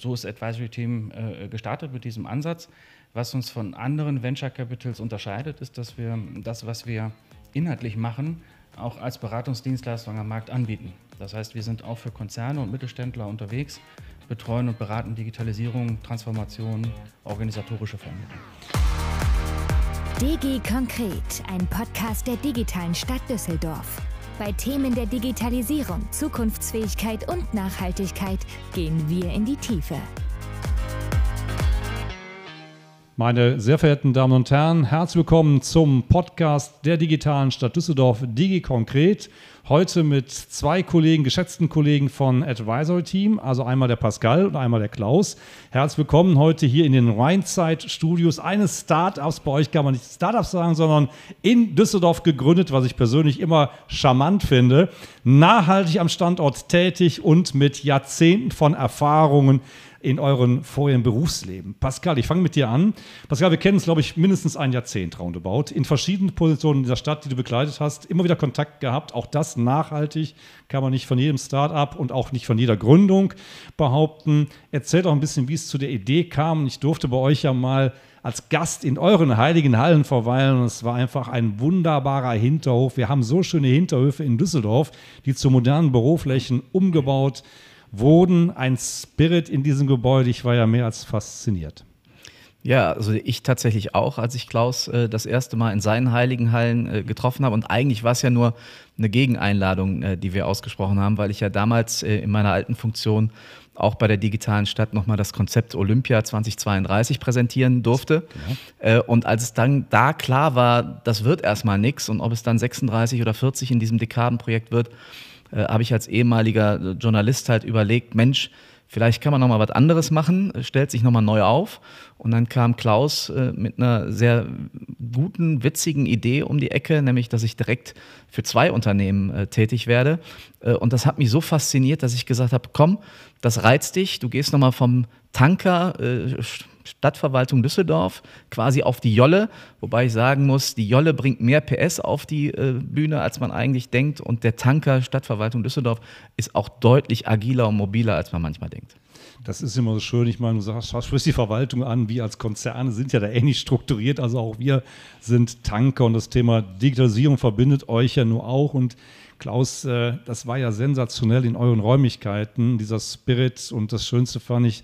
so ist Advisory Team äh, gestartet mit diesem Ansatz. Was uns von anderen Venture Capitals unterscheidet, ist, dass wir das, was wir inhaltlich machen, auch als Beratungsdienstleistung am Markt anbieten. Das heißt, wir sind auch für Konzerne und Mittelständler unterwegs, betreuen und beraten Digitalisierung, Transformation, organisatorische Veränderungen. DG Konkret, ein Podcast der digitalen Stadt Düsseldorf. Bei Themen der Digitalisierung, Zukunftsfähigkeit und Nachhaltigkeit gehen wir in die Tiefe. Meine sehr verehrten Damen und Herren, herzlich willkommen zum Podcast der digitalen Stadt Düsseldorf, Digi Konkret. Heute mit zwei Kollegen, geschätzten Kollegen von Advisory Team, also einmal der Pascal und einmal der Klaus. Herzlich willkommen heute hier in den Rheinzeit-Studios eines Startups. Bei euch kann man nicht Startups sagen, sondern in Düsseldorf gegründet, was ich persönlich immer charmant finde. Nachhaltig am Standort tätig und mit Jahrzehnten von Erfahrungen in euren vorigen Berufsleben. Pascal, ich fange mit dir an. Pascal, wir kennen uns, glaube ich, mindestens ein Jahrzehnt roundabout. In verschiedenen Positionen in der Stadt, die du begleitet hast, immer wieder Kontakt gehabt. Auch das nachhaltig kann man nicht von jedem Start-up und auch nicht von jeder Gründung behaupten. Erzählt auch ein bisschen, wie es zu der Idee kam. Ich durfte bei euch ja mal als Gast in euren heiligen Hallen verweilen und es war einfach ein wunderbarer Hinterhof. Wir haben so schöne Hinterhöfe in Düsseldorf, die zu modernen Büroflächen umgebaut wurden. Ein Spirit in diesem Gebäude. Ich war ja mehr als fasziniert. Ja, also ich tatsächlich auch, als ich Klaus äh, das erste Mal in seinen heiligen Hallen äh, getroffen habe. Und eigentlich war es ja nur eine Gegeneinladung, äh, die wir ausgesprochen haben, weil ich ja damals äh, in meiner alten Funktion auch bei der digitalen Stadt nochmal das Konzept Olympia 2032 präsentieren durfte. Ja. Äh, und als es dann da klar war, das wird erstmal nichts und ob es dann 36 oder 40 in diesem Dekadenprojekt wird, äh, habe ich als ehemaliger Journalist halt überlegt, Mensch, vielleicht kann man noch mal was anderes machen, stellt sich noch mal neu auf. Und dann kam Klaus äh, mit einer sehr guten, witzigen Idee um die Ecke, nämlich, dass ich direkt für zwei Unternehmen äh, tätig werde. Äh, und das hat mich so fasziniert, dass ich gesagt habe, komm, das reizt dich, du gehst noch mal vom Tanker, äh, Stadtverwaltung Düsseldorf quasi auf die Jolle, wobei ich sagen muss, die Jolle bringt mehr PS auf die äh, Bühne, als man eigentlich denkt und der Tanker Stadtverwaltung Düsseldorf ist auch deutlich agiler und mobiler, als man manchmal denkt. Das ist immer so schön. Ich meine, du sagst, sprichst die Verwaltung an. Wir als Konzerne sind ja da ähnlich strukturiert. Also auch wir sind Tanker und das Thema Digitalisierung verbindet euch ja nur auch. Und Klaus, äh, das war ja sensationell in euren Räumlichkeiten, dieser Spirit. Und das Schönste fand ich,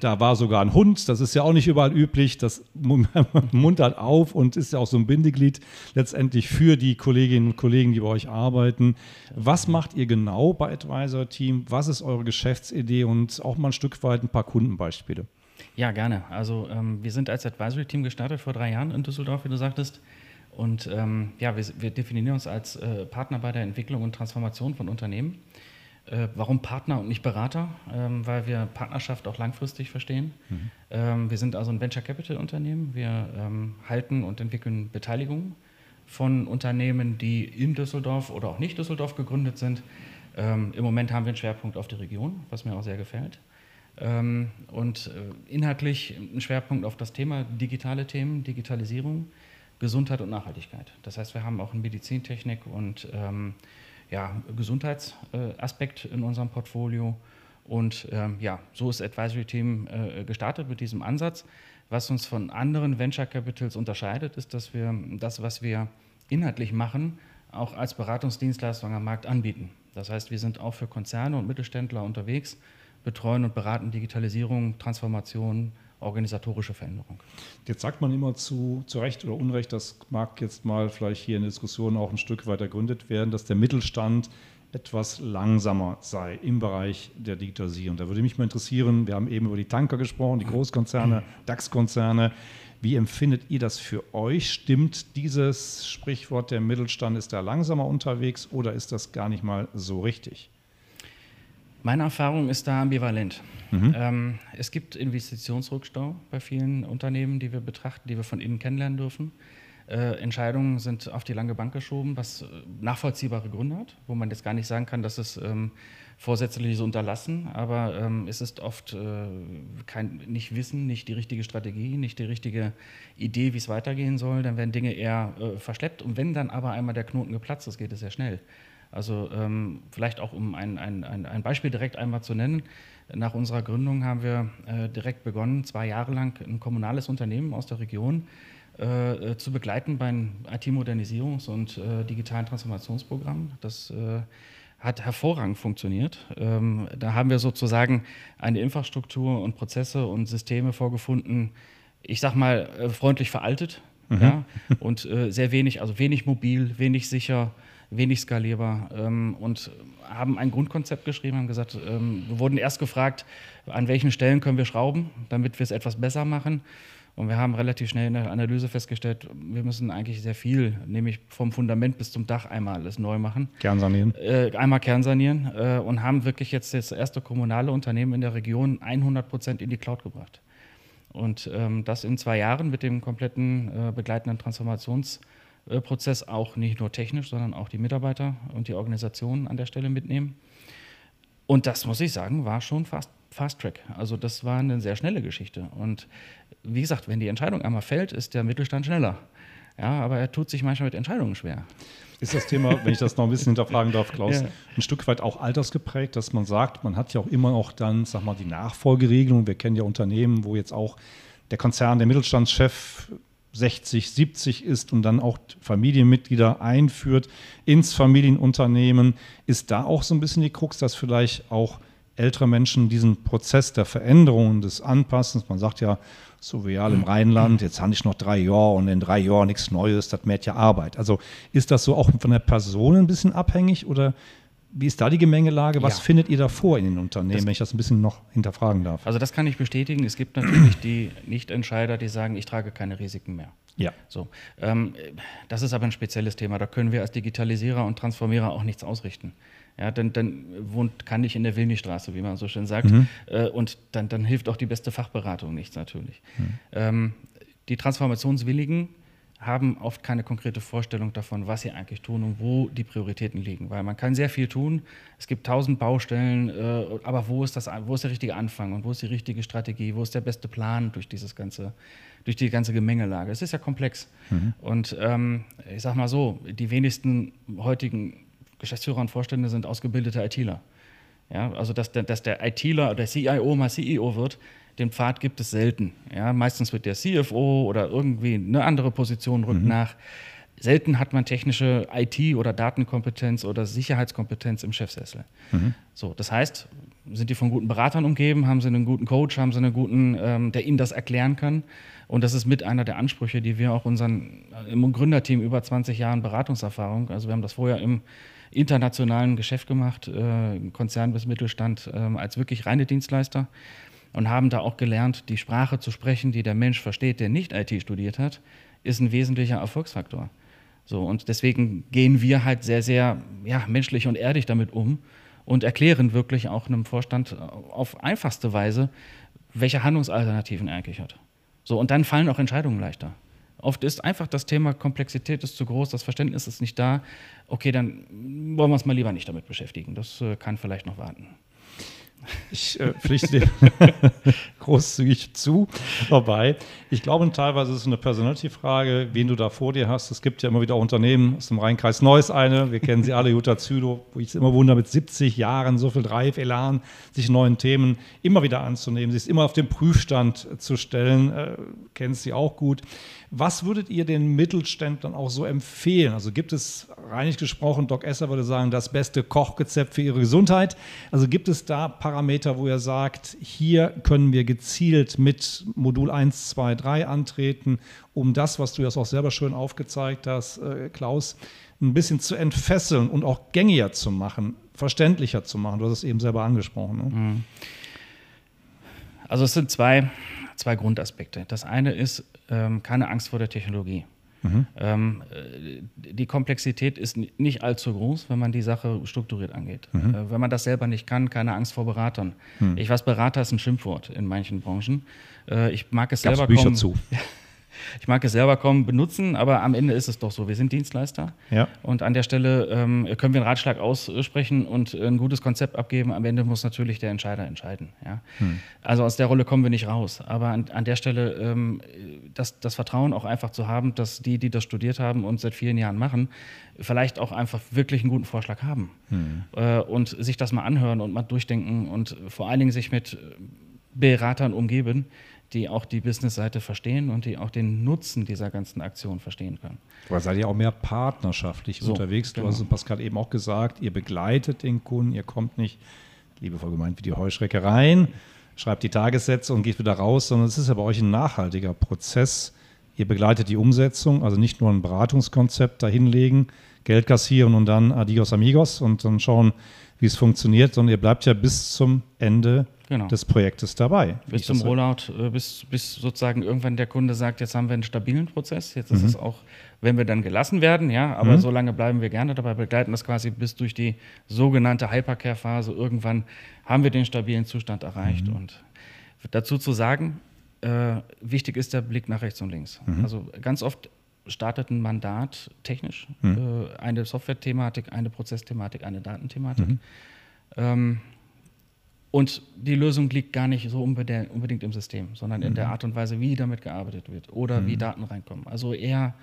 da war sogar ein Hund, das ist ja auch nicht überall üblich. Das muntert auf und ist ja auch so ein Bindeglied letztendlich für die Kolleginnen und Kollegen, die bei euch arbeiten. Was macht ihr genau bei Advisor Team? Was ist eure Geschäftsidee und auch mal ein Stück weit ein paar Kundenbeispiele? Ja, gerne. Also ähm, wir sind als Advisory Team gestartet vor drei Jahren in Düsseldorf, wie du sagtest. Und ähm, ja, wir, wir, definieren uns als äh, Partner bei der Entwicklung und Transformation von Unternehmen. Äh, warum Partner und nicht Berater? Ähm, weil wir Partnerschaft auch langfristig verstehen. Mhm. Ähm, wir sind also ein Venture Capital Unternehmen. Wir ähm, halten und entwickeln Beteiligungen von Unternehmen, die in Düsseldorf oder auch nicht Düsseldorf gegründet sind. Ähm, Im Moment haben wir einen Schwerpunkt auf die Region, was mir auch sehr gefällt. Ähm, und äh, inhaltlich einen Schwerpunkt auf das Thema digitale Themen, Digitalisierung, Gesundheit und Nachhaltigkeit. Das heißt, wir haben auch in Medizintechnik und ähm, ja, Gesundheitsaspekt in unserem Portfolio. Und ähm, ja, so ist Advisory Team äh, gestartet mit diesem Ansatz. Was uns von anderen Venture Capitals unterscheidet, ist, dass wir das, was wir inhaltlich machen, auch als Beratungsdienstleistung am Markt anbieten. Das heißt, wir sind auch für Konzerne und Mittelständler unterwegs, betreuen und beraten Digitalisierung, Transformation, organisatorische Veränderung. Jetzt sagt man immer zu, zu Recht oder Unrecht, das mag jetzt mal vielleicht hier in der Diskussion auch ein Stück weit ergründet werden, dass der Mittelstand etwas langsamer sei im Bereich der Digitalisierung. Da würde mich mal interessieren, wir haben eben über die Tanker gesprochen, die Großkonzerne, DAX-Konzerne. Wie empfindet ihr das für euch? Stimmt dieses Sprichwort, der Mittelstand ist da langsamer unterwegs oder ist das gar nicht mal so richtig? Meine Erfahrung ist da ambivalent. Mhm. Ähm, es gibt Investitionsrückstau bei vielen Unternehmen, die wir betrachten, die wir von innen kennenlernen dürfen. Äh, Entscheidungen sind auf die lange Bank geschoben, was äh, nachvollziehbare Gründe hat, wo man jetzt gar nicht sagen kann, dass es ähm, vorsätzliches Unterlassen, aber ähm, es ist oft äh, kein, nicht Wissen, nicht die richtige Strategie, nicht die richtige Idee, wie es weitergehen soll. Dann werden Dinge eher äh, verschleppt und wenn dann aber einmal der Knoten geplatzt ist, geht es sehr schnell. Also ähm, vielleicht auch um ein, ein, ein, Beispiel direkt einmal zu nennen. Nach unserer Gründung haben wir äh, direkt begonnen, zwei Jahre lang ein kommunales Unternehmen aus der Region äh, zu begleiten beim IT-Modernisierungs- und äh, digitalen Transformationsprogramm. Das äh, hat hervorragend funktioniert. Ähm, da haben wir sozusagen eine Infrastruktur und Prozesse und Systeme vorgefunden, ich sag mal, äh, freundlich veraltet mhm. ja, und äh, sehr wenig, also wenig mobil, wenig sicher, wenig skalierbar ähm, und haben ein Grundkonzept geschrieben, haben gesagt, ähm, wir wurden erst gefragt, an welchen Stellen können wir schrauben, damit wir es etwas besser machen. Und wir haben relativ schnell in der Analyse festgestellt, wir müssen eigentlich sehr viel, nämlich vom Fundament bis zum Dach einmal alles neu machen. Kernsanieren. Äh, einmal kernsanieren äh, und haben wirklich jetzt das erste kommunale Unternehmen in der Region 100 Prozent in die Cloud gebracht. Und ähm, das in zwei Jahren mit dem kompletten äh, begleitenden Transformationsprozess auch nicht nur technisch, sondern auch die Mitarbeiter und die Organisationen an der Stelle mitnehmen. Und das muss ich sagen, war schon fast Fast Track. Also das war eine sehr schnelle Geschichte. Und wie gesagt, wenn die Entscheidung einmal fällt, ist der Mittelstand schneller. Ja, aber er tut sich manchmal mit Entscheidungen schwer. Ist das Thema, wenn ich das noch ein bisschen hinterfragen darf, Klaus, ja. ein Stück weit auch altersgeprägt, dass man sagt, man hat ja auch immer noch dann, sag mal, die Nachfolgeregelung. Wir kennen ja Unternehmen, wo jetzt auch der Konzern, der Mittelstandschef 60, 70 ist und dann auch Familienmitglieder einführt ins Familienunternehmen. Ist da auch so ein bisschen die Krux, dass vielleicht auch ältere Menschen diesen Prozess der Veränderung, des Anpassens, man sagt ja, so real im Rheinland, jetzt habe ich noch drei Jahre und in drei Jahren nichts Neues, das merkt ja Arbeit. Also ist das so auch von der Person ein bisschen abhängig oder wie ist da die Gemengelage? Was ja. findet ihr da vor in den Unternehmen, das, wenn ich das ein bisschen noch hinterfragen darf? Also das kann ich bestätigen. Es gibt natürlich die Nichtentscheider, die sagen, ich trage keine Risiken mehr. Ja. So, ähm, das ist aber ein spezielles Thema. Da können wir als Digitalisierer und Transformierer auch nichts ausrichten. Ja, dann, dann wohnt, kann ich in der Wilnistraße, wie man so schön sagt. Mhm. Äh, und dann, dann hilft auch die beste Fachberatung nichts natürlich. Mhm. Ähm, die Transformationswilligen haben oft keine konkrete Vorstellung davon, was sie eigentlich tun und wo die Prioritäten liegen. Weil man kann sehr viel tun. Es gibt tausend Baustellen, äh, aber wo ist, das, wo ist der richtige Anfang und wo ist die richtige Strategie, wo ist der beste Plan durch dieses ganze, durch die ganze Gemengelage? Es ist ja komplex. Mhm. Und ähm, ich sag mal so, die wenigsten heutigen Geschäftsführer und Vorstände sind ausgebildete ITler. Ja, also dass der, dass der ITler oder der CIO mal CEO wird, den Pfad gibt es selten. Ja, meistens wird der CFO oder irgendwie eine andere Position rückt mhm. nach. Selten hat man technische IT- oder Datenkompetenz oder Sicherheitskompetenz im Chefsessel. Mhm. So, das heißt, sind die von guten Beratern umgeben, haben sie einen guten Coach, haben sie einen guten, ähm, der ihnen das erklären kann. Und das ist mit einer der Ansprüche, die wir auch unseren im Gründerteam über 20 Jahren Beratungserfahrung, also wir haben das vorher im internationalen Geschäft gemacht, äh, Konzern bis Mittelstand, äh, als wirklich reine Dienstleister und haben da auch gelernt, die Sprache zu sprechen, die der Mensch versteht, der nicht IT studiert hat, ist ein wesentlicher Erfolgsfaktor. So, und deswegen gehen wir halt sehr, sehr ja, menschlich und erdig damit um und erklären wirklich auch einem Vorstand auf einfachste Weise, welche Handlungsalternativen er eigentlich hat. So, und dann fallen auch Entscheidungen leichter. Oft ist einfach das Thema Komplexität ist zu groß, das Verständnis ist nicht da. Okay, dann wollen wir uns mal lieber nicht damit beschäftigen. Das äh, kann vielleicht noch warten. Ich äh, pflichte dir großzügig zu. Wobei, ich glaube, teilweise ist es eine Personality-Frage, wen du da vor dir hast. Es gibt ja immer wieder auch Unternehmen aus dem Rheinkreis Neuss eine. Wir kennen sie alle, Jutta Züdo, wo ich es immer wundere, mit 70 Jahren so viel Drive, Elan, sich neuen Themen immer wieder anzunehmen, sich immer auf den Prüfstand zu stellen. Äh, kennst sie auch gut. Was würdet ihr den Mittelständlern auch so empfehlen? Also gibt es, reinig gesprochen, Doc Esser würde sagen, das beste Kochrezept für ihre Gesundheit. Also gibt es da Parameter, wo ihr sagt, hier können wir gezielt mit Modul 1, 2, 3 antreten, um das, was du jetzt auch selber schön aufgezeigt hast, äh, Klaus, ein bisschen zu entfesseln und auch gängiger zu machen, verständlicher zu machen. Du hast es eben selber angesprochen. Ne? Mhm. Also es sind zwei, zwei Grundaspekte. Das eine ist ähm, keine Angst vor der Technologie. Mhm. Ähm, äh, die Komplexität ist nicht allzu groß, wenn man die Sache strukturiert angeht. Mhm. Äh, wenn man das selber nicht kann, keine Angst vor Beratern. Mhm. Ich weiß, Berater ist ein Schimpfwort in manchen Branchen. Äh, ich mag es Gab's selber Bücher kaum, zu. ich mag es selber kaum benutzen, aber am Ende ist es doch so. Wir sind Dienstleister. Ja. Und an der Stelle ähm, können wir einen Ratschlag aussprechen und ein gutes Konzept abgeben. Am Ende muss natürlich der Entscheider entscheiden. Ja? Hm. Also aus der Rolle kommen wir nicht raus. Aber an, an der Stelle ähm, das, das Vertrauen auch einfach zu haben, dass die, die das studiert haben und seit vielen Jahren machen, vielleicht auch einfach wirklich einen guten Vorschlag haben. Hm. Äh, und sich das mal anhören und mal durchdenken und vor allen Dingen sich mit Beratern umgeben, die auch die Business-Seite verstehen und die auch den Nutzen dieser ganzen Aktion verstehen können. Aber seid ihr auch mehr partnerschaftlich so, unterwegs? Du genau. hast Pascal eben auch gesagt, ihr begleitet den Kunden, ihr kommt nicht, liebevoll gemeint, wie die Heuschrecke rein, schreibt die Tagessätze und geht wieder raus, sondern es ist ja bei euch ein nachhaltiger Prozess. Ihr begleitet die Umsetzung, also nicht nur ein Beratungskonzept dahinlegen, Geld kassieren und dann adios amigos und dann schauen, wie es funktioniert, sondern ihr bleibt ja bis zum Ende genau. des Projektes dabei. Bis zum Rollout, äh, bis, bis sozusagen irgendwann der Kunde sagt, jetzt haben wir einen stabilen Prozess, jetzt ist mhm. es auch, wenn wir dann gelassen werden, ja, aber mhm. so lange bleiben wir gerne dabei, begleiten das quasi bis durch die sogenannte Hypercare-Phase. Irgendwann haben wir den stabilen Zustand erreicht. Mhm. Und dazu zu sagen, äh, wichtig ist der Blick nach rechts und links. Mhm. Also ganz oft startet ein Mandat technisch, mhm. äh, eine Software-Thematik, eine Prozessthematik, eine Datenthematik. Mhm. Ähm, und die Lösung liegt gar nicht so unbedingt im System, sondern in der mhm. Art und Weise, wie damit gearbeitet wird oder mhm. wie Daten reinkommen. Also eher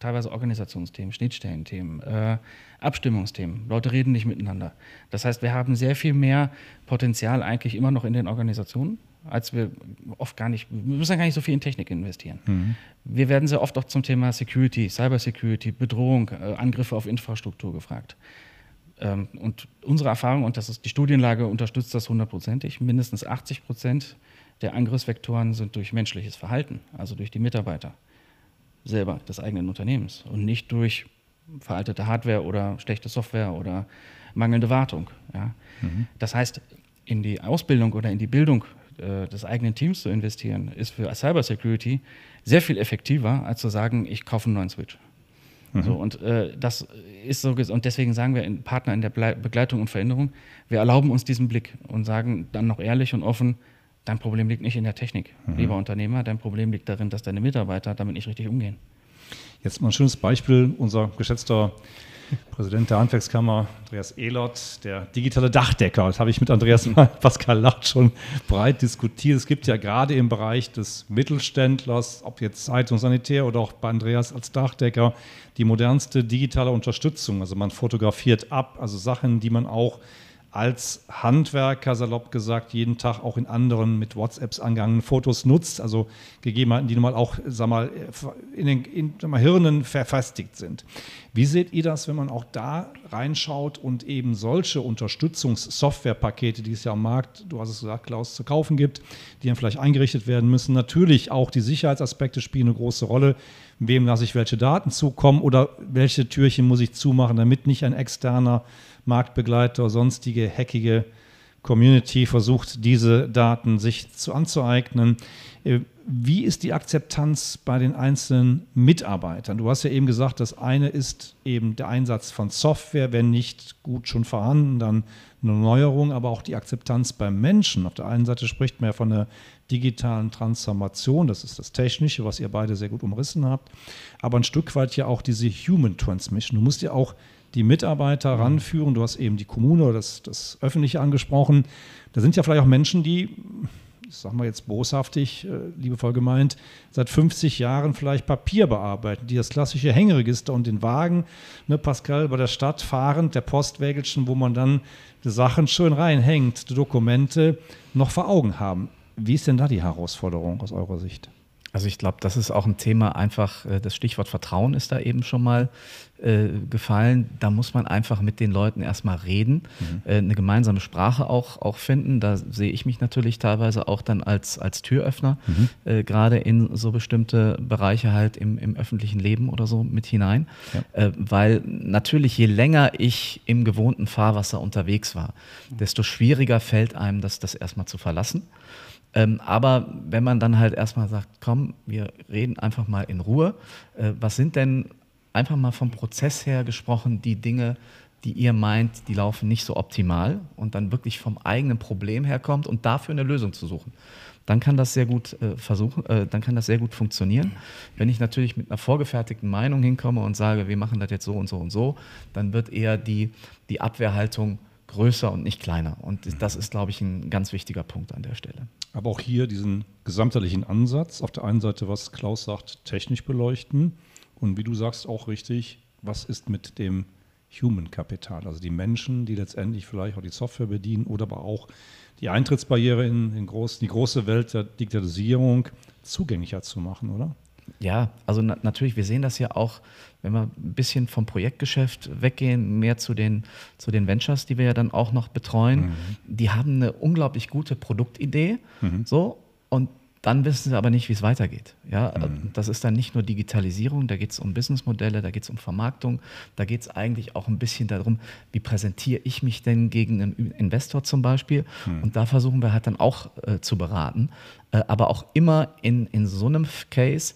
teilweise Organisationsthemen, Schnittstellenthemen, äh, Abstimmungsthemen. Leute reden nicht miteinander. Das heißt, wir haben sehr viel mehr Potenzial eigentlich immer noch in den Organisationen, als wir oft gar nicht, wir müssen gar nicht so viel in Technik investieren. Mhm. Wir werden sehr oft auch zum Thema Security, Cybersecurity, Bedrohung, äh, Angriffe auf Infrastruktur gefragt. Ähm, und unsere Erfahrung, und das ist die Studienlage, unterstützt das hundertprozentig. Mindestens 80 Prozent der Angriffsvektoren sind durch menschliches Verhalten, also durch die Mitarbeiter selber des eigenen Unternehmens und nicht durch veraltete Hardware oder schlechte Software oder mangelnde Wartung. Ja. Mhm. Das heißt, in die Ausbildung oder in die Bildung äh, des eigenen Teams zu investieren, ist für Cybersecurity sehr viel effektiver, als zu sagen, ich kaufe einen neuen Switch. Mhm. So, und äh, das ist so, und deswegen sagen wir in Partner in der Begleitung und Veränderung, wir erlauben uns diesen Blick und sagen dann noch ehrlich und offen, dein Problem liegt nicht in der Technik, mhm. lieber Unternehmer, dein Problem liegt darin, dass deine Mitarbeiter damit nicht richtig umgehen. Jetzt mal ein schönes Beispiel, unser geschätzter Präsident der Handwerkskammer, Andreas Ehlert, der digitale Dachdecker. Das habe ich mit Andreas Pascal Lacht schon breit diskutiert. Es gibt ja gerade im Bereich des Mittelständlers, ob jetzt Zeitung Sanitär oder auch bei Andreas als Dachdecker, die modernste digitale Unterstützung. Also man fotografiert ab, also Sachen, die man auch als Handwerker, salopp gesagt, jeden Tag auch in anderen mit WhatsApps angehangenen Fotos nutzt, also Gegebenheiten, die nun mal auch sag mal, in den in, mal, Hirnen verfestigt sind. Wie seht ihr das, wenn man auch da reinschaut und eben solche Unterstützungssoftwarepakete, die es ja am Markt, du hast es gesagt, Klaus, zu kaufen gibt, die dann vielleicht eingerichtet werden müssen, natürlich auch die Sicherheitsaspekte spielen eine große Rolle. Wem lasse ich welche Daten zukommen oder welche Türchen muss ich zumachen, damit nicht ein externer Marktbegleiter, sonstige hackige Community versucht, diese Daten sich zu anzueignen. Äh, wie ist die Akzeptanz bei den einzelnen Mitarbeitern? Du hast ja eben gesagt, das eine ist eben der Einsatz von Software, wenn nicht gut schon vorhanden, dann eine Neuerung, aber auch die Akzeptanz beim Menschen. Auf der einen Seite spricht man ja von der digitalen Transformation, das ist das Technische, was ihr beide sehr gut umrissen habt, aber ein Stück weit ja auch diese Human Transmission. Du musst ja auch die Mitarbeiter ranführen. Du hast eben die Kommune oder das, das Öffentliche angesprochen. Da sind ja vielleicht auch Menschen, die, sagen wir jetzt boshaftig, äh, liebevoll gemeint, seit 50 Jahren vielleicht Papier bearbeiten, die das klassische Hängeregister und den Wagen, ne, Pascal, bei der Stadt fahrend, der Postwägelchen, wo man dann die Sachen schön reinhängt, die Dokumente noch vor Augen haben. Wie ist denn da die Herausforderung aus eurer Sicht? Also ich glaube, das ist auch ein Thema, einfach äh, das Stichwort Vertrauen ist da eben schon mal äh, gefallen. Da muss man einfach mit den Leuten erstmal reden, mhm. äh, eine gemeinsame Sprache auch, auch finden. Da sehe ich mich natürlich teilweise auch dann als, als Türöffner, mhm. äh, gerade in so bestimmte Bereiche halt im, im öffentlichen Leben oder so mit hinein. Ja. Äh, weil natürlich, je länger ich im gewohnten Fahrwasser unterwegs war, desto schwieriger fällt einem das, das erstmal zu verlassen. Ähm, aber wenn man dann halt erstmal sagt, komm, wir reden einfach mal in Ruhe, äh, was sind denn einfach mal vom Prozess her gesprochen die Dinge, die ihr meint, die laufen nicht so optimal und dann wirklich vom eigenen Problem herkommt und dafür eine Lösung zu suchen dann kann das sehr gut äh, versuchen, äh, dann kann das sehr gut funktionieren. Wenn ich natürlich mit einer vorgefertigten Meinung hinkomme und sage, wir machen das jetzt so und so und so, dann wird eher die, die Abwehrhaltung größer und nicht kleiner. Und das ist, glaube ich, ein ganz wichtiger Punkt an der Stelle. Aber auch hier diesen gesamtheitlichen Ansatz, auf der einen Seite, was Klaus sagt, technisch beleuchten. Und wie du sagst, auch richtig, was ist mit dem Human Kapital, also die Menschen, die letztendlich vielleicht auch die Software bedienen oder aber auch die Eintrittsbarriere in, in groß, die große Welt der Digitalisierung zugänglicher zu machen, oder? Ja, also na natürlich, wir sehen das ja auch, wenn wir ein bisschen vom Projektgeschäft weggehen, mehr zu den, zu den Ventures, die wir ja dann auch noch betreuen. Mhm. Die haben eine unglaublich gute Produktidee. Mhm. So, und dann wissen sie aber nicht, wie es weitergeht. Ja, mhm. Das ist dann nicht nur Digitalisierung, da geht es um Businessmodelle, da geht es um Vermarktung, da geht es eigentlich auch ein bisschen darum, wie präsentiere ich mich denn gegen einen Investor zum Beispiel. Mhm. Und da versuchen wir halt dann auch äh, zu beraten, äh, aber auch immer in, in so einem Case,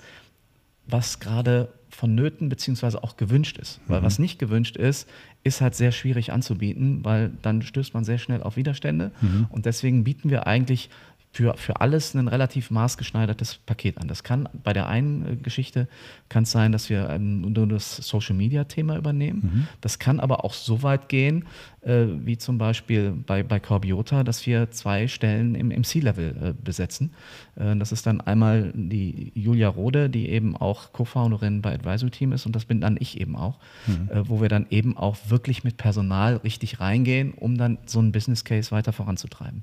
was gerade vonnöten beziehungsweise auch gewünscht ist. Weil mhm. was nicht gewünscht ist, ist halt sehr schwierig anzubieten, weil dann stößt man sehr schnell auf Widerstände. Mhm. Und deswegen bieten wir eigentlich für, für alles ein relativ maßgeschneidertes Paket an. Das kann bei der einen äh, Geschichte kann es sein, dass wir ähm, nur das Social Media Thema übernehmen. Mhm. Das kann aber auch so weit gehen, äh, wie zum Beispiel bei, bei Corbiota, dass wir zwei Stellen im, im C-Level äh, besetzen. Äh, das ist dann einmal die Julia Rode, die eben auch Co-Founderin bei Advisory Team ist und das bin dann ich eben auch, mhm. Äh, wo wir dann eben auch wirklich mit Personal richtig reingehen, um dann so einen Business Case weiter voranzutreiben.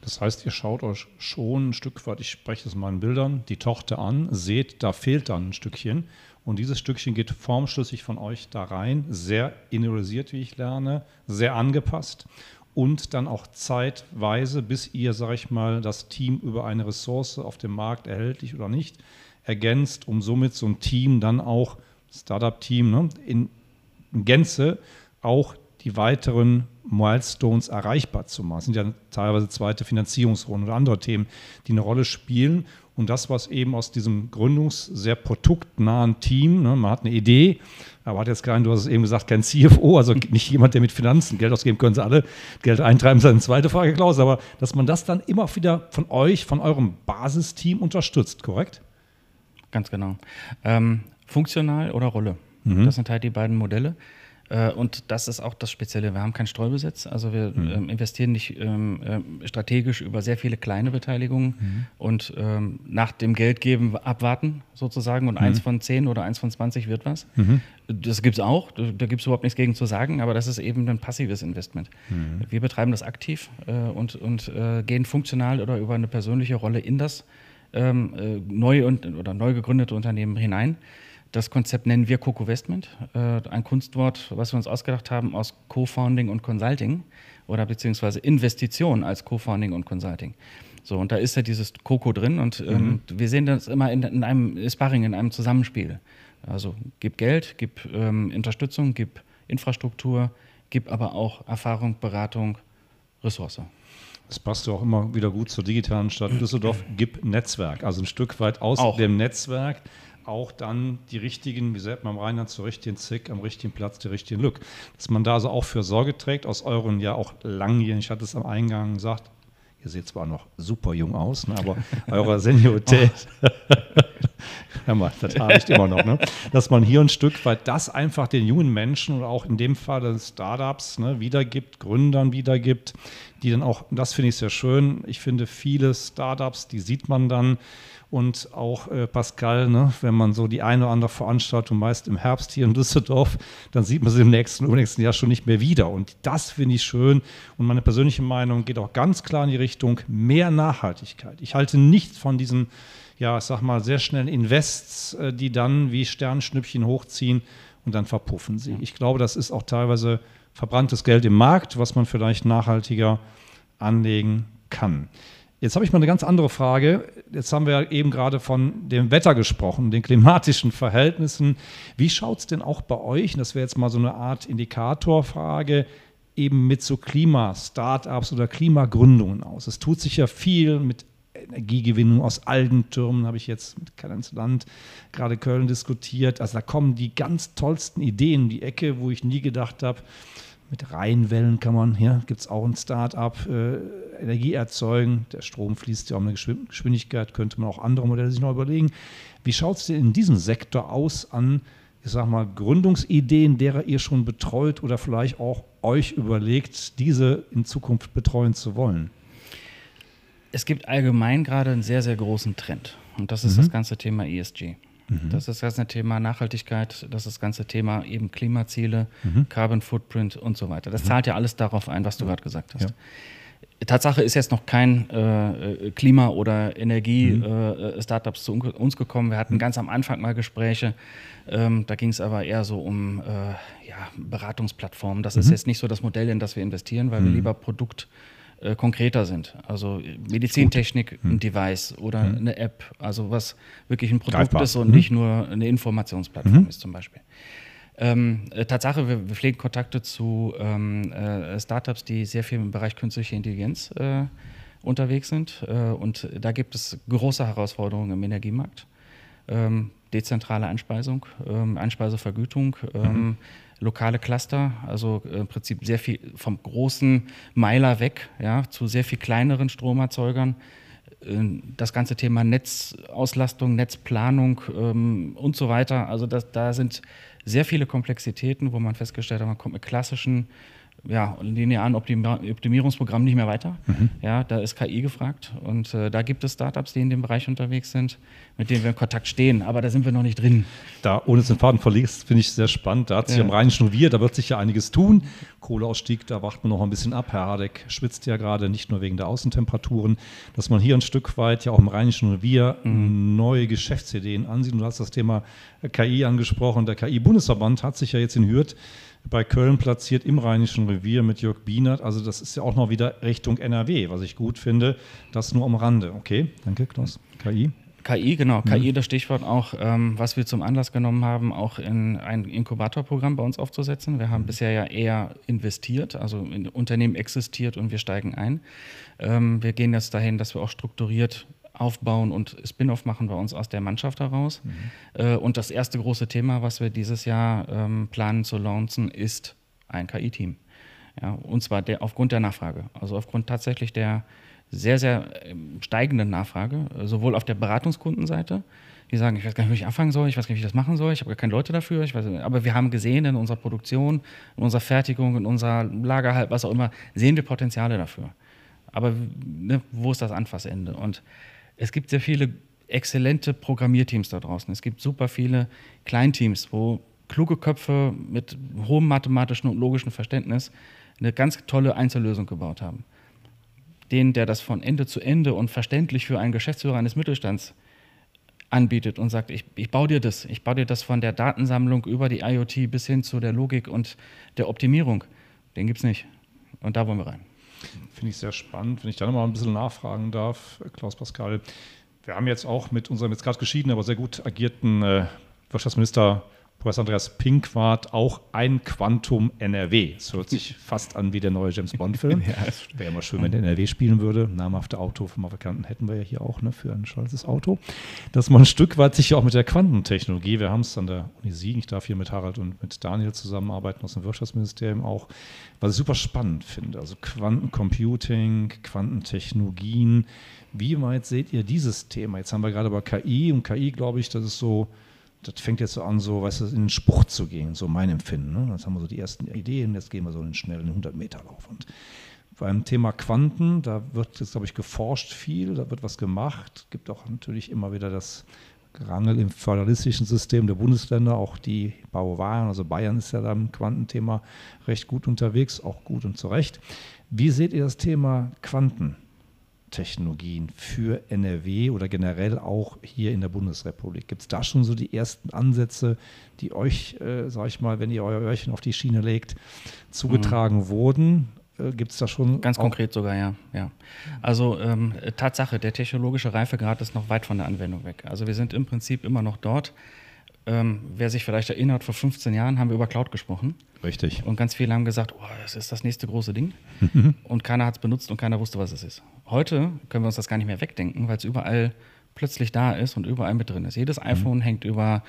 Das heißt, ihr schaut euch schon ein Stück weit, ich spreche es mal in Bildern, die Tochter an, seht, da fehlt dann ein Stückchen. Und dieses Stückchen geht formschlüssig von euch da rein, sehr individualisiert, wie ich lerne, sehr angepasst und dann auch zeitweise, bis ihr, sage ich mal, das Team über eine Ressource auf dem Markt erhältlich oder nicht ergänzt, um somit so ein Team dann auch, Startup-Team, ne, in Gänze auch die weiteren Milestones erreichbar zu machen. Es sind ja teilweise zweite Finanzierungsrunden oder andere Themen, die eine Rolle spielen. Und das, was eben aus diesem gründungs-, sehr produktnahen Team, ne, man hat eine Idee, aber hat jetzt keinen, du hast es eben gesagt, kein CFO, also nicht jemand, der mit Finanzen Geld ausgeben, können sie alle Geld eintreiben, ist eine zweite Frage, Klaus, aber dass man das dann immer wieder von euch, von eurem Basisteam unterstützt, korrekt? Ganz genau. Ähm, funktional oder Rolle? Mhm. Das sind halt die beiden Modelle. Äh, und das ist auch das Spezielle. Wir haben keinen Streubesitz, also wir mhm. ähm, investieren nicht ähm, äh, strategisch über sehr viele kleine Beteiligungen mhm. und ähm, nach dem Geldgeben abwarten sozusagen und mhm. eins von zehn oder eins von zwanzig wird was. Mhm. Das gibt es auch, da, da gibt es überhaupt nichts gegen zu sagen, aber das ist eben ein passives Investment. Mhm. Wir betreiben das aktiv äh, und, und äh, gehen funktional oder über eine persönliche Rolle in das ähm, äh, neu und, oder neu gegründete Unternehmen hinein. Das Konzept nennen wir Co-Investment, äh, ein Kunstwort, was wir uns ausgedacht haben aus Co-Founding und Consulting oder beziehungsweise Investition als Co-Founding und Consulting. So, und da ist ja dieses Coco drin und ähm, mhm. wir sehen das immer in, in einem Sparring, in einem Zusammenspiel. Also gib Geld, gib ähm, Unterstützung, gib Infrastruktur, gib aber auch Erfahrung, Beratung, Ressource. Das passt ja auch immer wieder gut zur digitalen Stadt Düsseldorf. Gib Netzwerk, also ein Stück weit aus auch. dem Netzwerk auch dann die richtigen, wie sagt man im Rheinland, zur richtigen Zick, am richtigen Platz, die richtigen Lück. Dass man da also auch für Sorge trägt, aus euren ja auch langjährigen, ich hatte es am Eingang gesagt, ihr seht zwar noch super jung aus, ne, aber eurer Seniorität, hör mal, das habe ich immer noch, ne, dass man hier ein Stück weit das einfach den jungen Menschen oder auch in dem Fall den Startups ne, wiedergibt, Gründern wiedergibt, die dann auch, das finde ich sehr schön, ich finde viele Startups, die sieht man dann, und auch äh, Pascal, ne, wenn man so die eine oder andere Veranstaltung meist im Herbst hier in Düsseldorf, dann sieht man sie im nächsten, übernächsten Jahr schon nicht mehr wieder. Und das finde ich schön. Und meine persönliche Meinung geht auch ganz klar in die Richtung mehr Nachhaltigkeit. Ich halte nichts von diesen, ja, ich sag mal, sehr schnellen Invests, äh, die dann wie Sternschnüppchen hochziehen und dann verpuffen sie. Ich glaube, das ist auch teilweise verbranntes Geld im Markt, was man vielleicht nachhaltiger anlegen kann. Jetzt habe ich mal eine ganz andere Frage. Jetzt haben wir eben gerade von dem Wetter gesprochen, den klimatischen Verhältnissen. Wie schaut es denn auch bei euch, und das wäre jetzt mal so eine Art Indikatorfrage, eben mit so Klima-Startups oder Klimagründungen aus? Es tut sich ja viel mit Energiegewinnung aus Algentürmen, habe ich jetzt mit Karl-Heinz Land, gerade Köln diskutiert. Also da kommen die ganz tollsten Ideen in die Ecke, wo ich nie gedacht habe, mit Rheinwellen kann man, hier gibt es auch ein Start-up, äh, Energie erzeugen. Der Strom fließt ja um eine Geschwindigkeit, könnte man auch andere Modelle sich noch überlegen. Wie schaut es denn in diesem Sektor aus an, ich sag mal, Gründungsideen, derer ihr schon betreut oder vielleicht auch euch überlegt, diese in Zukunft betreuen zu wollen? Es gibt allgemein gerade einen sehr, sehr großen Trend. Und das ist mhm. das ganze Thema ESG. Mhm. Das ist das ganze Thema Nachhaltigkeit, das ist das ganze Thema eben Klimaziele, mhm. Carbon Footprint und so weiter. Das mhm. zahlt ja alles darauf ein, was du gerade gesagt hast. Ja. Tatsache ist jetzt noch kein äh, Klima- oder Energie-Startups mhm. äh, zu uns gekommen. Wir hatten mhm. ganz am Anfang mal Gespräche. Ähm, da ging es aber eher so um äh, ja, Beratungsplattformen. Das ist jetzt nicht so das Modell, in das wir investieren, weil wir lieber Produkt äh, konkreter sind. Also Medizintechnik, hm. ein Device oder hm. eine App, also was wirklich ein Produkt Greifbar. ist und hm. nicht nur eine Informationsplattform mhm. ist zum Beispiel. Ähm, äh, Tatsache, wir, wir, pflegen Kontakte zu ähm, äh, Startups, die sehr viel im Bereich künstliche Intelligenz äh, unterwegs sind. Äh, und da gibt es große Herausforderungen im Energiemarkt. Ähm, dezentrale Einspeisung, ähm, Einspeisevergütung, ähm, mhm lokale Cluster, also äh, im Prinzip sehr viel vom großen Meiler weg ja, zu sehr viel kleineren Stromerzeugern. Äh, das ganze Thema Netzauslastung, Netzplanung ähm, und so weiter. Also das, da sind sehr viele Komplexitäten, wo man festgestellt hat, man kommt mit klassischen ja, linearen Optimierungsprogramm nicht mehr weiter. Mhm. Ja, da ist KI gefragt und äh, da gibt es Startups, die in dem Bereich unterwegs sind, mit denen wir in Kontakt stehen, aber da sind wir noch nicht drin. Da, ohne es den Faden verlegst, finde ich sehr spannend. Da hat sich ja. am Rheinischen Revier, da wird sich ja einiges tun. Kohleausstieg, da wacht man noch ein bisschen ab. Herr Hadeck schwitzt ja gerade nicht nur wegen der Außentemperaturen, dass man hier ein Stück weit ja auch im Rheinischen Revier mhm. neue Geschäftsideen ansieht. Und du hast das Thema KI angesprochen. Der KI-Bundesverband hat sich ja jetzt in Hürth bei Köln platziert im Rheinischen Revier mit Jörg Bienert. Also das ist ja auch noch wieder Richtung NRW, was ich gut finde. Das nur am Rande. Okay, danke, Klaus. KI. KI, genau. Mhm. KI, das Stichwort auch, ähm, was wir zum Anlass genommen haben, auch in ein Inkubatorprogramm bei uns aufzusetzen. Wir haben mhm. bisher ja eher investiert, also in Unternehmen existiert und wir steigen ein. Ähm, wir gehen jetzt dahin, dass wir auch strukturiert aufbauen und Spin-off machen bei uns aus der Mannschaft heraus. Mhm. Äh, und das erste große Thema, was wir dieses Jahr ähm, planen zu launchen, ist ein KI-Team. Ja, und zwar der, aufgrund der Nachfrage. Also aufgrund tatsächlich der sehr, sehr ähm, steigenden Nachfrage, sowohl auf der Beratungskundenseite, die sagen, ich weiß gar nicht, wo ich anfangen soll, ich weiß gar nicht, wie ich das machen soll, ich habe gar keine Leute dafür, ich weiß, aber wir haben gesehen in unserer Produktion, in unserer Fertigung, in unserer Lagerhalt, was auch immer, sehen wir Potenziale dafür. Aber ne, wo ist das Anfassende? Und es gibt sehr viele exzellente Programmierteams da draußen. Es gibt super viele Kleinteams, wo kluge Köpfe mit hohem mathematischen und logischen Verständnis eine ganz tolle Einzellösung gebaut haben. Den, der das von Ende zu Ende und verständlich für einen Geschäftsführer eines Mittelstands anbietet und sagt, ich, ich baue dir das, ich baue dir das von der Datensammlung über die IoT bis hin zu der Logik und der Optimierung, den gibt es nicht. Und da wollen wir rein. Finde ich sehr spannend. Wenn ich da nochmal ein bisschen nachfragen darf, Klaus Pascal. Wir haben jetzt auch mit unserem jetzt gerade geschiedenen, aber sehr gut agierten äh, Wirtschaftsminister Professor Andreas Pinkwart auch ein Quantum NRW. Es hört sich fast an wie der neue James Bond-Film. ja, Wäre immer schön, wenn der NRW spielen würde. Namhafte Auto vom Fabrikanten hätten wir ja hier auch ne, für ein schaltes Auto. Dass man ein Stück weit sich ja auch mit der Quantentechnologie, wir haben es an der Uni Siegen, ich darf hier mit Harald und mit Daniel zusammenarbeiten aus dem Wirtschaftsministerium auch, was ich super spannend finde. Also Quantencomputing, Quantentechnologien. Wie weit seht ihr dieses Thema? Jetzt haben wir gerade über KI und KI, glaube ich, das ist so das fängt jetzt so an, so, weißt du, in den Spruch zu gehen, so mein Empfinden. Ne? Jetzt haben wir so die ersten Ideen, jetzt gehen wir so in den schnellen 100-Meter-Lauf. Und beim Thema Quanten, da wird jetzt, glaube ich, geforscht viel, da wird was gemacht. Es gibt auch natürlich immer wieder das Gerangel im föderalistischen System der Bundesländer, auch die Bauwaren, also Bayern ist ja da im Quantenthema recht gut unterwegs, auch gut und zu Recht. Wie seht ihr das Thema Quanten? Technologien für NRW oder generell auch hier in der Bundesrepublik? Gibt es da schon so die ersten Ansätze, die euch, äh, sag ich mal, wenn ihr euer Öhrchen auf die Schiene legt, zugetragen mhm. wurden? Äh, Gibt es da schon? Ganz konkret sogar, ja. ja. Also ähm, Tatsache, der technologische Reifegrad ist noch weit von der Anwendung weg. Also wir sind im Prinzip immer noch dort. Ähm, wer sich vielleicht erinnert, vor 15 Jahren haben wir über Cloud gesprochen. Richtig. Und ganz viele haben gesagt, oh, das ist das nächste große Ding. und keiner hat es benutzt und keiner wusste, was es ist. Heute können wir uns das gar nicht mehr wegdenken, weil es überall plötzlich da ist und überall mit drin ist. Jedes mhm. iPhone hängt über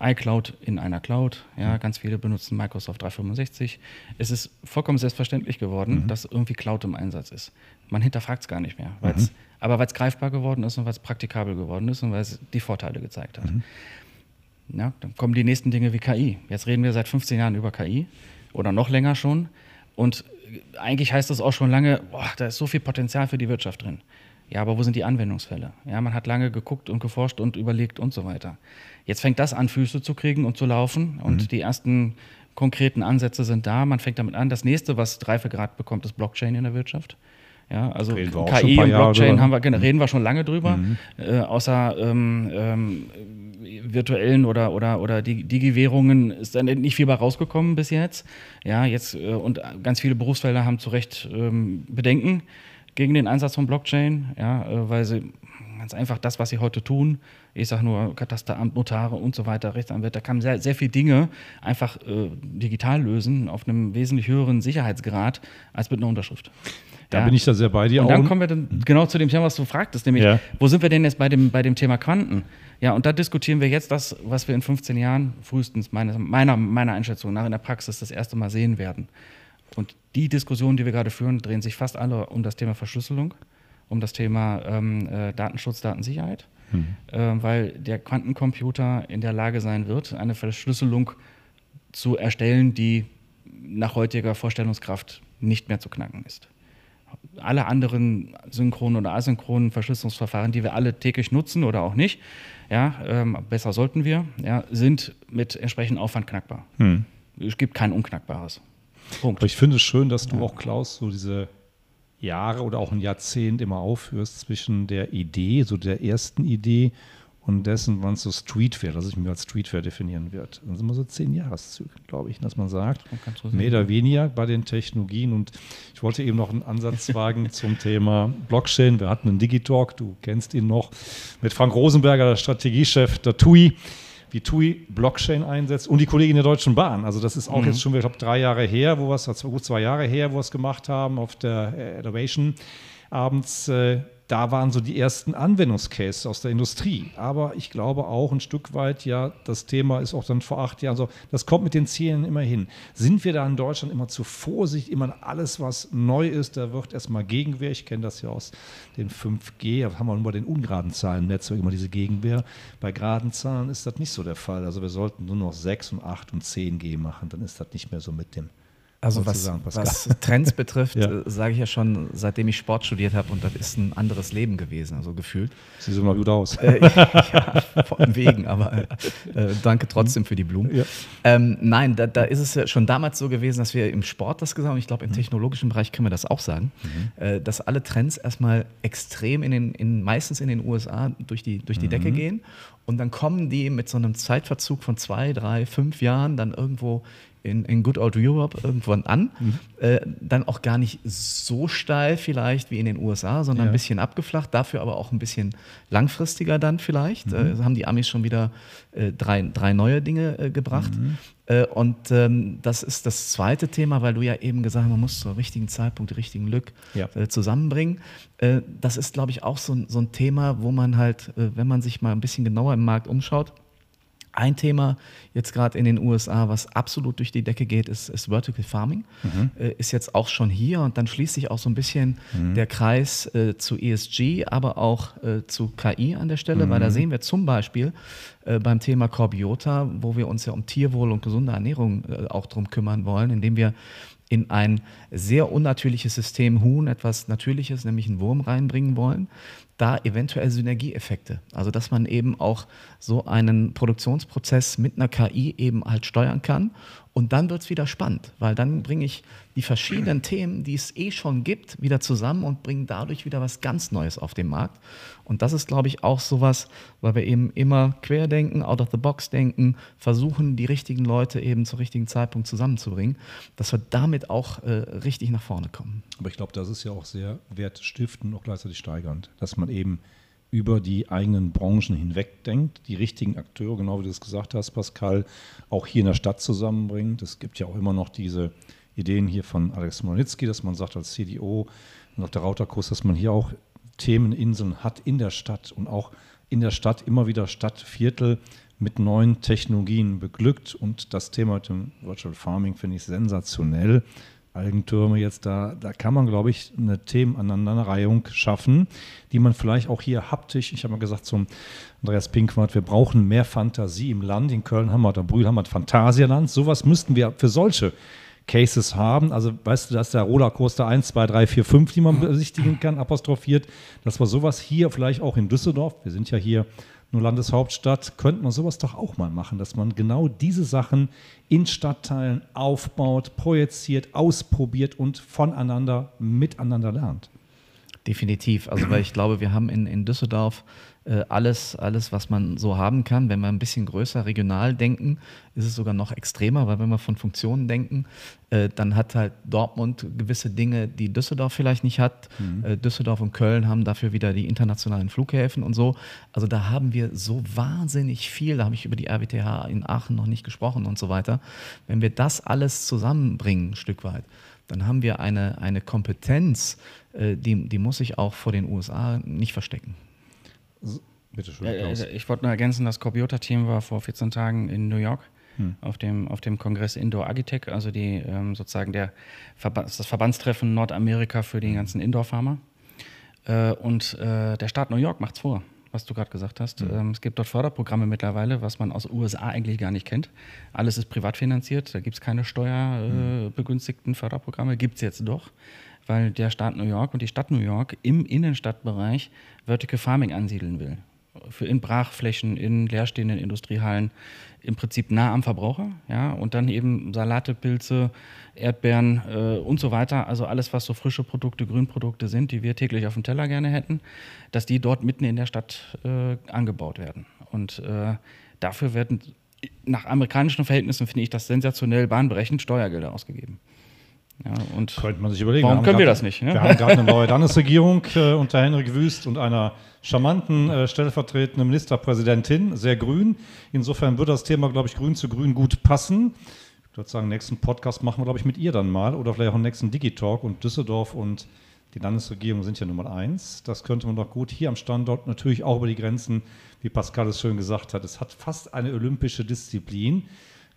iCloud in einer Cloud. Ja, mhm. ganz viele benutzen Microsoft 365. Es ist vollkommen selbstverständlich geworden, mhm. dass irgendwie Cloud im Einsatz ist. Man hinterfragt es gar nicht mehr. Weil's, mhm. Aber weil es greifbar geworden ist und weil es praktikabel geworden ist und weil es die Vorteile gezeigt hat. Ja, dann kommen die nächsten Dinge wie KI. Jetzt reden wir seit 15 Jahren über KI oder noch länger schon. Und eigentlich heißt das auch schon lange, boah, da ist so viel Potenzial für die Wirtschaft drin. Ja, aber wo sind die Anwendungsfälle? Ja, man hat lange geguckt und geforscht und überlegt und so weiter. Jetzt fängt das an, Füße zu kriegen und zu laufen und mhm. die ersten konkreten Ansätze sind da. Man fängt damit an. Das nächste, was Reifegrad bekommt, ist Blockchain in der Wirtschaft. Ja, also KI und Blockchain haben wir, mhm. reden wir schon lange drüber, mhm. äh, außer ähm, ähm, virtuellen oder, oder, oder Digi-Währungen ist dann nicht viel bei rausgekommen bis jetzt. Ja, jetzt äh, und ganz viele Berufsfelder haben zu Recht ähm, Bedenken gegen den Einsatz von Blockchain, ja, äh, weil sie ganz einfach das, was sie heute tun, ich sage nur Katasteramt, Notare und so weiter, Rechtsanwälte, da kann sehr, sehr viele Dinge einfach äh, digital lösen auf einem wesentlich höheren Sicherheitsgrad als mit einer Unterschrift. Da ja. bin ich da sehr bei dir. Und dann kommen wir dann genau zu dem Thema, was du fragtest, nämlich, ja. wo sind wir denn jetzt bei dem, bei dem Thema Quanten? Ja, und da diskutieren wir jetzt das, was wir in 15 Jahren frühestens meiner, meiner, meiner Einschätzung nach in der Praxis das erste Mal sehen werden. Und die Diskussionen, die wir gerade führen, drehen sich fast alle um das Thema Verschlüsselung, um das Thema ähm, äh, Datenschutz, Datensicherheit, mhm. äh, weil der Quantencomputer in der Lage sein wird, eine Verschlüsselung zu erstellen, die nach heutiger Vorstellungskraft nicht mehr zu knacken ist. Alle anderen synchronen oder asynchronen Verschlüsselungsverfahren, die wir alle täglich nutzen oder auch nicht, ja, ähm, besser sollten wir, ja, sind mit entsprechendem Aufwand knackbar. Mhm. Es gibt kein unknackbares. Punkt. Aber ich finde es schön, dass du auch, Klaus, so diese Jahre oder auch ein Jahrzehnt immer aufhörst zwischen der Idee, so der ersten Idee und dessen, wann es so Streetwear, dass ich mich als Streetwear definieren wird. Das sind immer so zehn Jahreszyklen, glaube ich, dass man sagt, man mehr oder weniger bei den Technologien. Und ich wollte eben noch einen Ansatz wagen zum Thema Blockchain. Wir hatten einen Digitalk, du kennst ihn noch, mit Frank Rosenberger, der Strategiechef der TUI wie TUI Blockchain einsetzt und die Kollegin der Deutschen Bahn. Also das ist auch mhm. jetzt schon, ich glaube, drei Jahre her, wo wir es, gut zwei Jahre her, wo wir es gemacht haben auf der Innovation abends. Äh, da waren so die ersten Anwendungscases aus der Industrie. Aber ich glaube auch ein Stück weit, ja, das Thema ist auch dann vor acht Jahren so, das kommt mit den Zielen immer hin. Sind wir da in Deutschland immer zu vorsichtig, immer alles, was neu ist, da wird erstmal Gegenwehr. Ich kenne das ja aus den 5G, da haben wir nur bei den ungeraden Zahlen im Netzwerk immer diese Gegenwehr. Bei geraden Zahlen ist das nicht so der Fall. Also wir sollten nur noch 6 und 8 und 10G machen, dann ist das nicht mehr so mit dem also was, was, Trends betrifft, ja. äh, sage ich ja schon, seitdem ich Sport studiert habe und das ist ein anderes Leben gewesen, also gefühlt. Sie sehen mal gut aus. Äh, ja, von wegen, aber äh, äh, danke trotzdem für die Blumen. Ja. Ähm, nein, da, da, ist es ja schon damals so gewesen, dass wir im Sport das gesagt haben, ich glaube im mhm. technologischen Bereich können wir das auch sagen, mhm. Äh, dass alle Trends erstmal extrem in den, in, meistens in den USA durch die, durch die mhm. Decke gehen und dann kommen die mit so einem Zeitverzug von zwei, drei, fünf Jahren dann irgendwo in, in Good Old Europe irgendwann an. Mhm. Äh, dann auch gar nicht so steil vielleicht wie in den USA, sondern ja. ein bisschen abgeflacht, dafür aber auch ein bisschen langfristiger dann vielleicht. Mhm. Äh, haben die Amis schon wieder äh, drei, drei neue Dinge äh, gebracht. Mhm. Äh, und ähm, das ist das zweite Thema, weil du ja eben gesagt hast, man muss zur richtigen Zeitpunkt die richtigen Glück ja. Äh, zusammenbringen. das ist, glaube ich, auch so, so ein Thema, wo man halt, wenn man sich mal ein bisschen genauer im Markt umschaut, ein Thema jetzt gerade in den USA, was absolut durch die Decke geht, ist, ist Vertical Farming. Mhm. Äh, ist jetzt auch schon hier und dann schließt sich auch so ein bisschen mhm. der Kreis äh, zu ESG, aber auch äh, zu KI an der Stelle, mhm. weil da mhm. sehen wir zum Beispiel äh, beim Thema Corbiota, wo wir uns ja um Tierwohl und gesunde Ernährung äh, auch drum kümmern wollen, indem wir in ein sehr unnatürliches System Huhn etwas Natürliches, nämlich einen Wurm reinbringen wollen da eventuell Synergieeffekte. Also dass man eben auch so einen Produktionsprozess mit einer KI eben halt steuern kann. Und dann wird es wieder spannend, weil dann bringe ich die verschiedenen Themen, die es eh schon gibt, wieder zusammen und bringe dadurch wieder was ganz Neues auf den Markt. Und das ist, glaube ich, auch sowas, weil wir eben immer querdenken, out of the box denken, versuchen, die richtigen Leute eben zum richtigen Zeitpunkt zusammenzubringen, dass wir damit auch äh, richtig nach vorne kommen. Aber ich glaube, das ist ja auch sehr wertstiftend und auch gleichzeitig steigernd, dass man eben über die eigenen Branchen hinweg denkt, die richtigen Akteure, genau wie du es gesagt hast, Pascal, auch hier in der Stadt zusammenbringt. Es gibt ja auch immer noch diese Ideen hier von Alex Molnitzki, dass man sagt als CDO und der Rauterkurs, dass man hier auch Themeninseln hat in der Stadt und auch in der Stadt immer wieder Stadtviertel mit neuen Technologien beglückt. Und das Thema mit dem Virtual Farming finde ich sensationell. Algentürme jetzt da, da kann man, glaube ich, eine Themenaneinanderreihung schaffen, die man vielleicht auch hier haptisch, ich habe mal gesagt zum Andreas Pinkwart, wir brauchen mehr Fantasie im Land. In Köln haben wir, da Brühl haben wir Phantasialand. Sowas müssten wir für solche Cases haben. Also weißt du, dass der Rollercoaster 1, 2, 3, 4, 5, die man besichtigen kann, apostrophiert, dass wir sowas hier vielleicht auch in Düsseldorf, wir sind ja hier nur Landeshauptstadt, könnte man sowas doch auch mal machen, dass man genau diese Sachen in Stadtteilen aufbaut, projiziert, ausprobiert und voneinander, miteinander lernt. Definitiv. Also, weil ich glaube, wir haben in, in Düsseldorf alles, alles, was man so haben kann. Wenn wir ein bisschen größer regional denken, ist es sogar noch extremer, weil wenn wir von Funktionen denken, äh, dann hat halt Dortmund gewisse Dinge, die Düsseldorf vielleicht nicht hat. Mhm. Äh, Düsseldorf und Köln haben dafür wieder die internationalen Flughäfen und so. Also da haben wir so wahnsinnig viel. Da habe ich über die RWTH in Aachen noch nicht gesprochen und so weiter. Wenn wir das alles zusammenbringen, ein Stück weit, dann haben wir eine, eine Kompetenz, äh, die, die muss ich auch vor den USA nicht verstecken. Bitte schön. Ja, ich wollte nur ergänzen, das Corbiota-Team war vor 14 Tagen in New York hm. auf, dem, auf dem Kongress Indoor Agitech, also die, ähm, sozusagen der das Verbandstreffen Nordamerika für die hm. ganzen Indoor-Farmer. Äh, und äh, der Staat New York macht es vor was du gerade gesagt hast. Mhm. Es gibt dort Förderprogramme mittlerweile, was man aus den USA eigentlich gar nicht kennt. Alles ist privat finanziert, da gibt es keine steuerbegünstigten äh, Förderprogramme, gibt es jetzt doch, weil der Staat New York und die Stadt New York im Innenstadtbereich Vertical Farming ansiedeln will für in Brachflächen, in leerstehenden Industriehallen, im Prinzip nah am Verbraucher, ja, und dann eben Salate, Pilze, Erdbeeren äh, und so weiter, also alles, was so frische Produkte, Grünprodukte sind, die wir täglich auf dem Teller gerne hätten, dass die dort mitten in der Stadt äh, angebaut werden. Und äh, dafür werden nach amerikanischen Verhältnissen, finde ich das sensationell bahnbrechend, Steuergelder ausgegeben. Ja, und Könnte man sich überlegen. Warum wir können wir das nicht? Ne? Wir haben gerade eine neue Landesregierung äh, unter Henrik Wüst und einer charmanten äh, stellvertretenden Ministerpräsidentin, sehr grün. Insofern würde das Thema, glaube ich, grün zu grün gut passen. Ich würde sagen, nächsten Podcast machen wir, glaube ich, mit ihr dann mal oder vielleicht auch einen nächsten Digitalk und Düsseldorf und die Landesregierung sind ja Nummer eins. Das könnte man doch gut hier am Standort natürlich auch über die Grenzen, wie Pascal es schön gesagt hat. Es hat fast eine olympische Disziplin.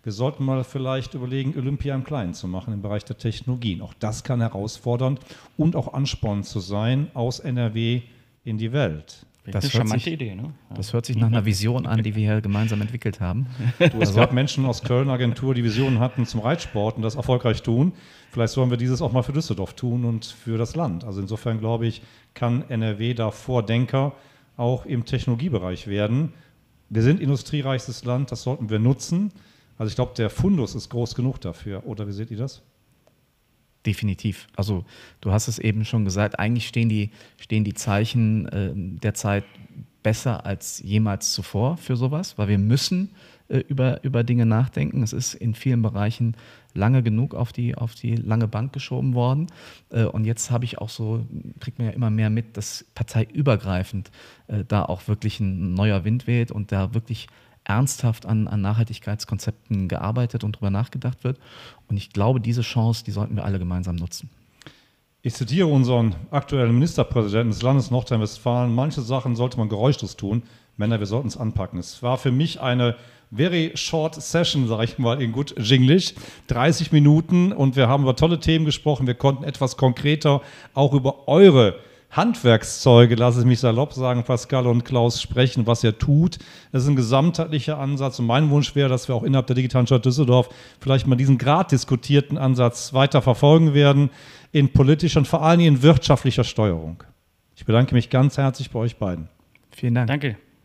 Wir sollten mal vielleicht überlegen, Olympia im Kleinen zu machen im Bereich der Technologien. Auch das kann herausfordernd und auch anspornend zu sein aus NRW in die Welt. Das, hört sich, Idee, ne? das hört sich nach einer Vision an, die wir hier gemeinsam entwickelt haben. Du, es gab Menschen aus Köln, Agentur, die Visionen hatten zum Reitsport und das erfolgreich tun. Vielleicht sollen wir dieses auch mal für Düsseldorf tun und für das Land. Also insofern glaube ich, kann NRW da Vordenker auch im Technologiebereich werden. Wir sind industriereichstes Land, das sollten wir nutzen. Also ich glaube, der Fundus ist groß genug dafür. Oder wie seht ihr das? Definitiv. Also du hast es eben schon gesagt, eigentlich stehen die, stehen die Zeichen äh, der Zeit besser als jemals zuvor für sowas, weil wir müssen äh, über, über Dinge nachdenken. Es ist in vielen Bereichen lange genug auf die, auf die lange Bank geschoben worden. Äh, und jetzt habe ich auch so, kriegt man ja immer mehr mit, dass parteiübergreifend äh, da auch wirklich ein neuer Wind weht und da wirklich ernsthaft an, an Nachhaltigkeitskonzepten gearbeitet und darüber nachgedacht wird. Und ich glaube, diese Chance, die sollten wir alle gemeinsam nutzen. Ich zitiere unseren aktuellen Ministerpräsidenten des Landes Nordrhein-Westfalen. Manche Sachen sollte man geräuschlos tun. Männer, wir sollten es anpacken. Es war für mich eine very short session, sage ich mal in gut Jinglish. 30 Minuten und wir haben über tolle Themen gesprochen. Wir konnten etwas konkreter auch über eure Handwerkszeuge, lasse ich mich salopp sagen, Pascal und Klaus sprechen, was er tut. Das ist ein gesamtheitlicher Ansatz und mein Wunsch wäre, dass wir auch innerhalb der digitalen Stadt Düsseldorf vielleicht mal diesen grad diskutierten Ansatz weiter verfolgen werden in politischer und vor allem in wirtschaftlicher Steuerung. Ich bedanke mich ganz herzlich bei euch beiden. Vielen Dank. Danke.